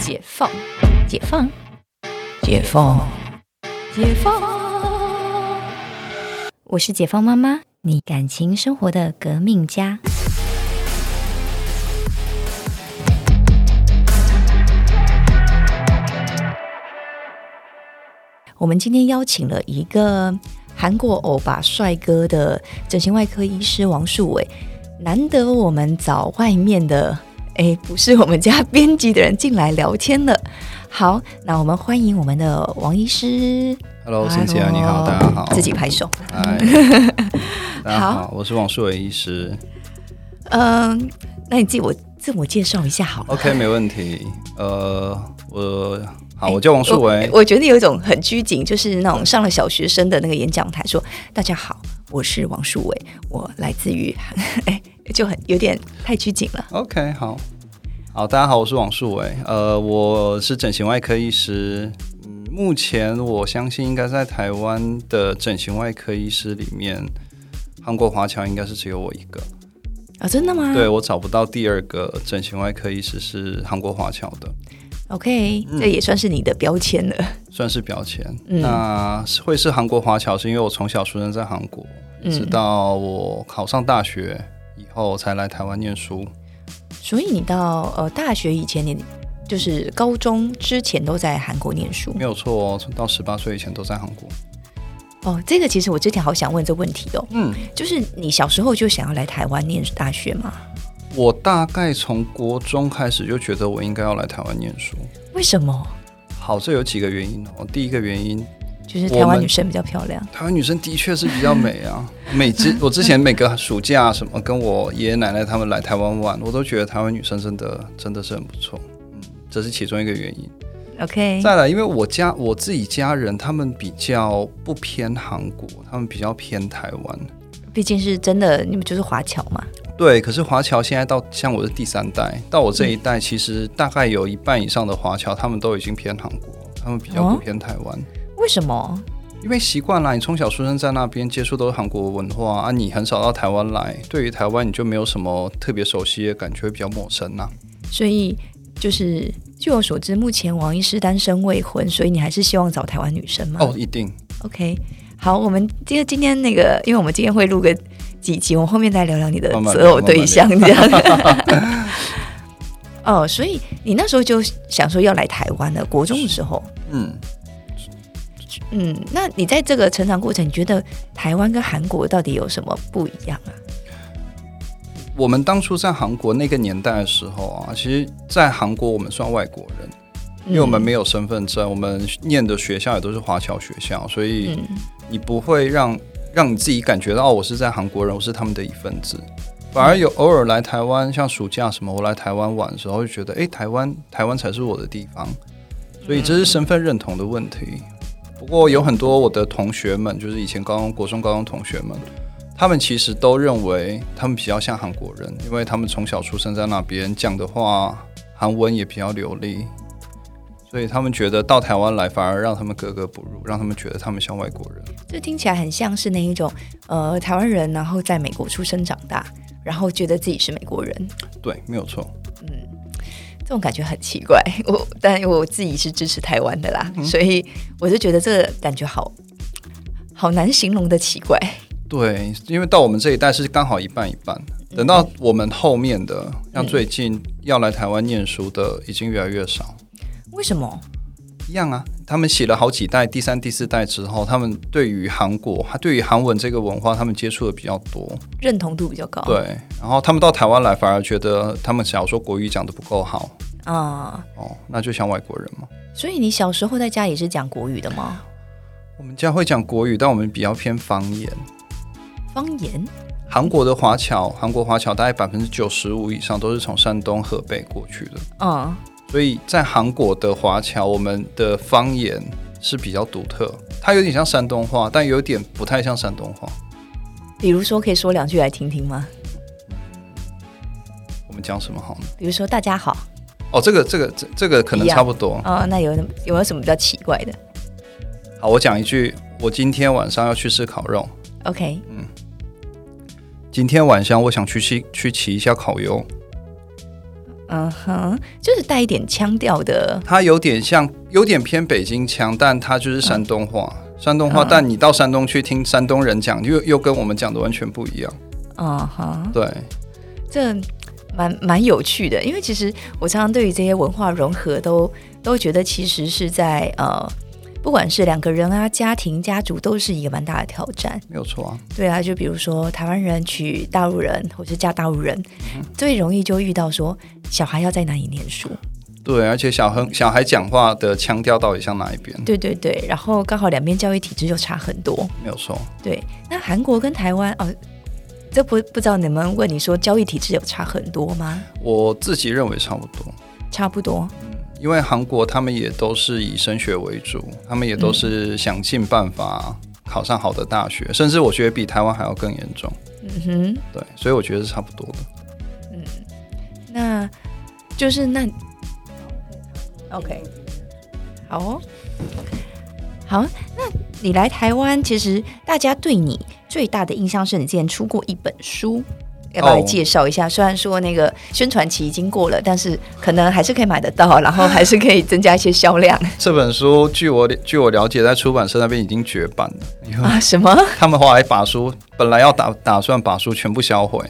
解放，解放，解放，解放。我是解放妈妈，你感情生活的革命家。我们今天邀请了一个韩国欧巴帅哥的整形外科医师王树伟，难得我们找外面的，哎，不是我们家编辑的人进来聊天了。好，那我们欢迎我们的王医师。Hello，欣姐你好，大家好。自己拍手。嗨，大家好，我是王树伟医师。嗯、那你自我自我介绍一下好了。OK，没问题。呃，我好，我叫王树伟。我我觉得有一种很拘谨，就是那种上了小学生的那个演讲台说：“大家好，我是王树伟，我来自于…… 哎，就很有点太拘谨了。OK，好，好，大家好，我是王树伟。呃，我是整形外科医师。嗯，目前我相信应该在台湾的整形外科医师里面，韩国华侨应该是只有我一个。啊，真的吗？对我找不到第二个整形外科医师是韩国华侨的。，OK，这也算是你的标签了。算是标签。嗯那会是韩国华侨，是因为我从小出生在韩国，嗯直到我考上大学以后才来台湾念书。所以你到呃大学以前，你就是高中之前都在韩国念书没有错哦，到十八岁以前都在韩国。哦。这个其实我之前好想问这问题哦，嗯，就是你小时候就想要来台湾念大学吗？我大概从国中开始就觉得我应该要来台湾念书。为什么？好，这有几个原因哦。第一个原因，就是台湾女生比较漂亮。台湾女生的确是比较美啊。每之我之前每个暑假什么跟我爷爷奶奶他们来台湾玩，我都觉得台湾女生真的真的是很不错。嗯，这是其中一个原因。OK，再来，因为我家我自己家人他们比较不偏韩国，他们比较偏台湾。毕竟是真的，你们就是华侨嘛。对，可是华侨现在到像我是第三代，到我这一代，其实大概有一半以上的华侨，他们都已经偏韩国，他们比较不偏台湾。为什么？因为习惯了，你从小出生在那边，接触都是韩国文化啊，你很少到台湾来，对于台湾你就没有什么特别熟悉的感觉，会比较陌生呐、所以就是据我所知，目前王医师单身未婚，所以你还是希望找台湾女生吗？哦，一定。OK，好，我们今天今天那个，因为我们今天会录个几集，我们后面再聊聊你的择偶对象这样。哦，所以你那时候就想说要来台湾的，国中的时候，嗯，嗯，那你在这个成长过程，你觉得台湾跟韩国到底有什么不一样啊？我们当初在韩国那个年代的时候啊，其实，在韩国我们算外国人。因为我们没有身份证，我们念的学校也都是华侨学校，所以嗯你不会让让你自己感觉到哦，我是在韩国人，我是他们的一份子。反而有偶尔来台湾，像暑假什么，我来台湾玩的时候，就觉得诶，台湾台湾才是我的地方，所以这是身份认同的问题。不过有很多我的同学们，就是以前高中、国中、高中同学们，他们其实都认为他们比较像韩国人，因为他们从小出生在那边，讲的话韩文也比较流利，所以他们觉得到台湾来反而让他们格格不入，让他们觉得他们像外国人。这听起来很像是那一种呃台湾人，然后在美国出生长大，然后觉得自己是美国人，对，没有错。这种感觉很奇怪。我 但我自己是支持台湾的啦，所以我就觉得这个感觉好好难形容的奇怪。对，因为到我们这一代是刚好一半一半。等到我们后面的，像最近要来台湾念书的，已经越来越少。为什么？一样啊，他们写了好几代，第三、第四代之后，他们对于韩国，对于韩文这个文化，他们接触的比较多。认同度比较高。对，然后他们到台湾来，反而觉得他们小时候国语讲的不够好，啊、哦，那就像外国人嘛。所以你小时候在家也是讲国语的吗？我们家会讲国语，但我们比较偏方言。方言？韩国的华侨，韩国华侨大概百分之九十五以上都是从山东、河北过去的，嗯，所以在韩国的华侨，我们的方言是比较独特，它有点像山东话，但有点不太像山东话。比如说可以说两句来听听吗？我们讲什么好呢？比如说大家好，哦，这个这个这这个可能差不多。啊、那有有没有什么比较奇怪的好，我讲一句，我今天晚上要去吃烤肉。？OK，嗯今天晚上我想去吃去骑一下烤油。嗯哼，就是带一点腔调的，它有点像，有点偏北京腔，但它就是山东话。山东话，嗯但你到山东去听山东人讲，又又跟我们讲的完全不一样。嗯哼，对，这蛮蛮有趣的，因为其实我常常对于这些文化融合都都觉得其实是在呃，不管是两个人啊、家庭、家族，都是一个蛮大的挑战。没有错啊。对啊，就比如说台湾人娶大陆人，或是嫁大陆人，最容易就遇到说小孩要在哪里念书。对，而且小孩小孩讲话的腔调到底像哪一边？对对对，然后刚好两边教育体制就差很多。没有错。对，那韩国跟台湾哦，这不不知道你们问你说教育体制有差很多吗？我自己认为差不多，差不多。因为韩国他们也都是以升学为主，他们也都是想尽办法考上好的大学，甚至我觉得比台湾还要更严重。嗯哼。对，所以我觉得是差不多的。嗯那就是那 OK，好哦，好。那你来台湾，其实大家对你最大的印象是你之前出过一本书，要不要来哦介绍一下？虽然说那个宣传期已经过了，但是可能还是可以买得到，然后还是可以增加一些销量 这本书据我据我了解，在出版社那边已经绝版了，啊？什么他们后来把书本来要打打算把书全部销毁，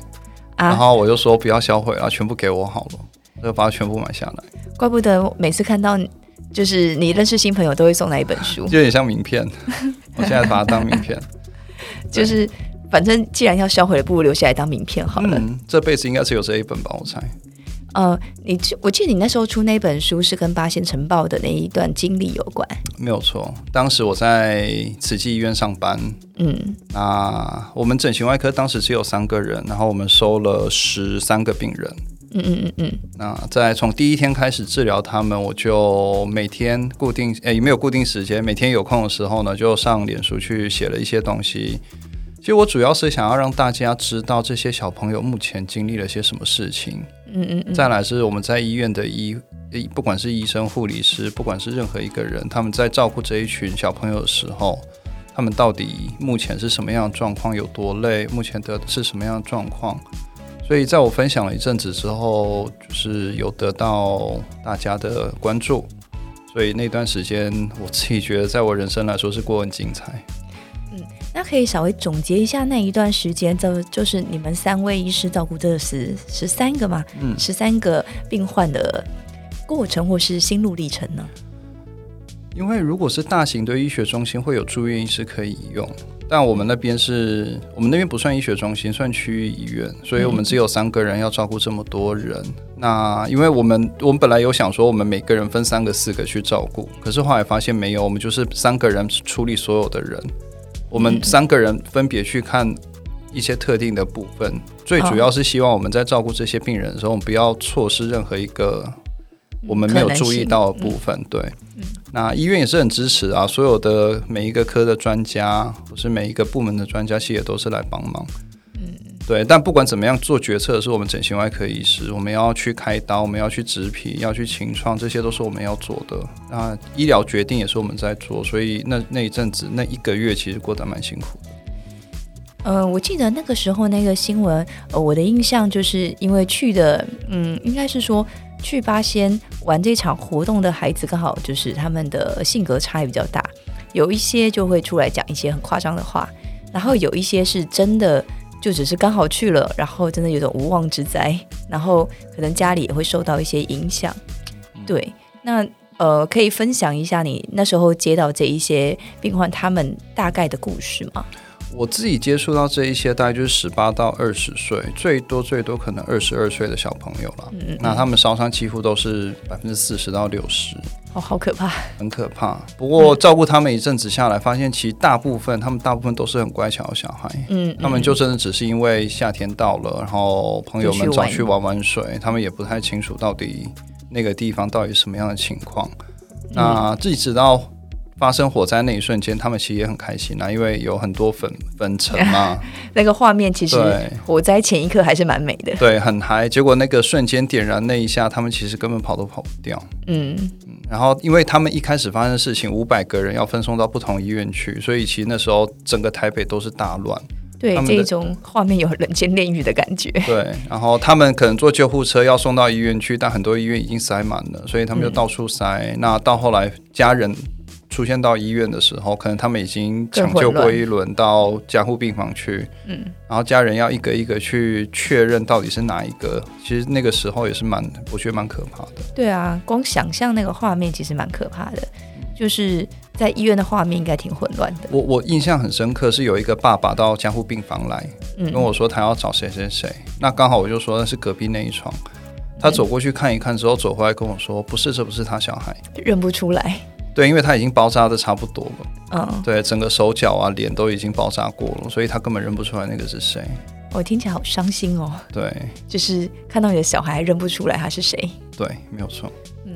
然啊？后我就说不要销毁了，全部给我好了，我就把它全部买下来，怪不得每次看到就是你认识新朋友都会送来一本书，就有点像名片。我现在把它当名片。就是反正既然要销毁了，不如留下来当名片好了。嗯，这辈子应该是有这一本吧，我猜。呃，你记我记得你那时候出那本书是跟八仙城堡的那一段经历有关。没有错，当时我在慈济医院上班，嗯那我们整形外科当时只有三个人，然后我们收了十三个病人。嗯嗯嗯嗯那在从第一天开始治疗他们，我就每天固定，诶、也没有固定时间，每天有空的时候呢，就上脸书去写了一些东西。其实我主要是想要让大家知道这些小朋友目前经历了些什么事情。嗯嗯，再来是我们在医院的医，不管是医生、护理师，不管是任何一个人，他们在照顾这一群小朋友的时候，他们到底目前是什么样的状况，有多累，目前得的是什么样的状况。所以在我分享了一阵子之后，就是有得到大家的关注，所以那段时间我自己觉得，在我人生来说是过得很精彩。那可以稍微总结一下那一段时间，就就是你们三位医师照顾这十十三个嘛，嗯，十三个病患的过程或是心路历程呢？因为如果是大型的医学中心，会有住院医师可以用，但我们那边是我们那边不算医学中心，算区域医院，所以我们只有三个人要照顾这么多人。那因为我们我们本来有想说，我们每个人分三个四个去照顾，可是后来发现没有，我们就是三个人处理所有的人，我们三个人分别去看。一些特定的部分，最主要是希望我们在照顾这些病人的时候，我们不要错失任何一个我们没有注意到的部分。对，那医院也是很支持啊，所有的每一个科的专家，或是每一个部门的专家，其实也都是来帮忙。对。但不管怎么样，做决策的是我们整形外科医师，我们要去开刀，我们要去植皮，要去清创，这些都是我们要做的。那医疗决定也是我们在做，所以那那一阵子那一个月其实过得蛮辛苦的。呃，我记得那个时候那个新闻，呃，我的印象就是因为去的，嗯，应该是说去八仙玩这场活动的孩子，刚好就是他们的性格差异比较大，有一些就会出来讲一些很夸张的话，然后有一些是真的就只是刚好去了，然后真的有种无妄之灾，然后可能家里也会受到一些影响。对，那呃，可以分享一下你那时候接到这一些病患他们大概的故事吗？我自己接触到这一些，大概就是十八到二十岁，最多最多可能二十二岁的小朋友了。嗯那他们烧伤几乎都是百分之四十到六十，哦，好可怕。很可怕。不过照顾他们一阵子下来，发现其实大部分他们大部分都是很乖巧的小孩。嗯，他们就真的只是因为夏天到了，然后朋友们找去玩玩水，他们也不太清楚到底那个地方到底什么样的情况。那自己知道发生火灾那一瞬间，他们其实也很开心啊，因为有很多粉 粉尘嘛，那个画面其实火灾前一刻还是蛮美的。对，很嗨。结果那个瞬间点燃那一下，他们其实根本跑都跑不掉。嗯然后，因为他们一开始发生的事情，五百个人要分送到不同医院去，所以其实那时候整个台北都是大乱。对这种画面有人间炼狱的感觉。对，然后他们可能坐救护车要送到医院去，但很多医院已经塞满了，所以他们就嗯到处塞。那到后来家人出现到医院的时候，可能他们已经抢救过一轮到加护病房去，嗯，然后家人要一个一个去确认到底是哪一个。其实那个时候也是蛮，我觉得蛮可怕的。对啊，光想象那个画面其实蛮可怕的，就是在医院的画面应该挺混乱的。我我印象很深刻，是有一个爸爸到加护病房来嗯，跟我说他要找谁谁谁，那刚好我就说那是隔壁那一床。他走过去看一看之后，走回来跟我说：“不是，这不是他小孩。认不出来。”对，因为他已经包扎的差不多了，嗯，对，整个手脚啊、脸都已经包扎过了，所以他根本认不出来那个是谁。我听起来好伤心哦，对，就是看到你的小孩还认不出来他是谁。对，没有错。嗯，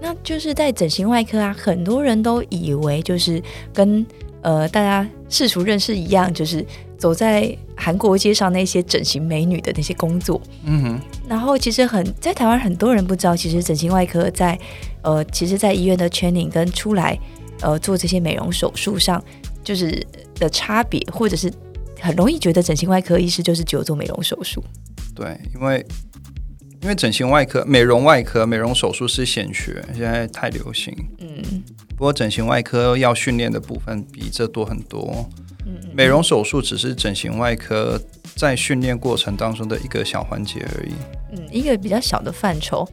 那就是在整形外科啊，很多人都以为就是跟呃大家世俗认识一样，就是走在韩国街上那些整形美女的那些工作。嗯哼，然后其实很在台湾很多人不知道，其实整形外科在呃，其实，在医院的 training 跟出来呃做这些美容手术上，就是的差别，或者是很容易觉得整形外科医师就是只有做美容手术。对，因为因为整形外科、美容外科、美容手术是显学，现在太流行。嗯不过整形外科要训练的部分比这多很多。嗯，美容手术只是整形外科在训练过程当中的一个小环节而已。嗯一个比较小的范畴。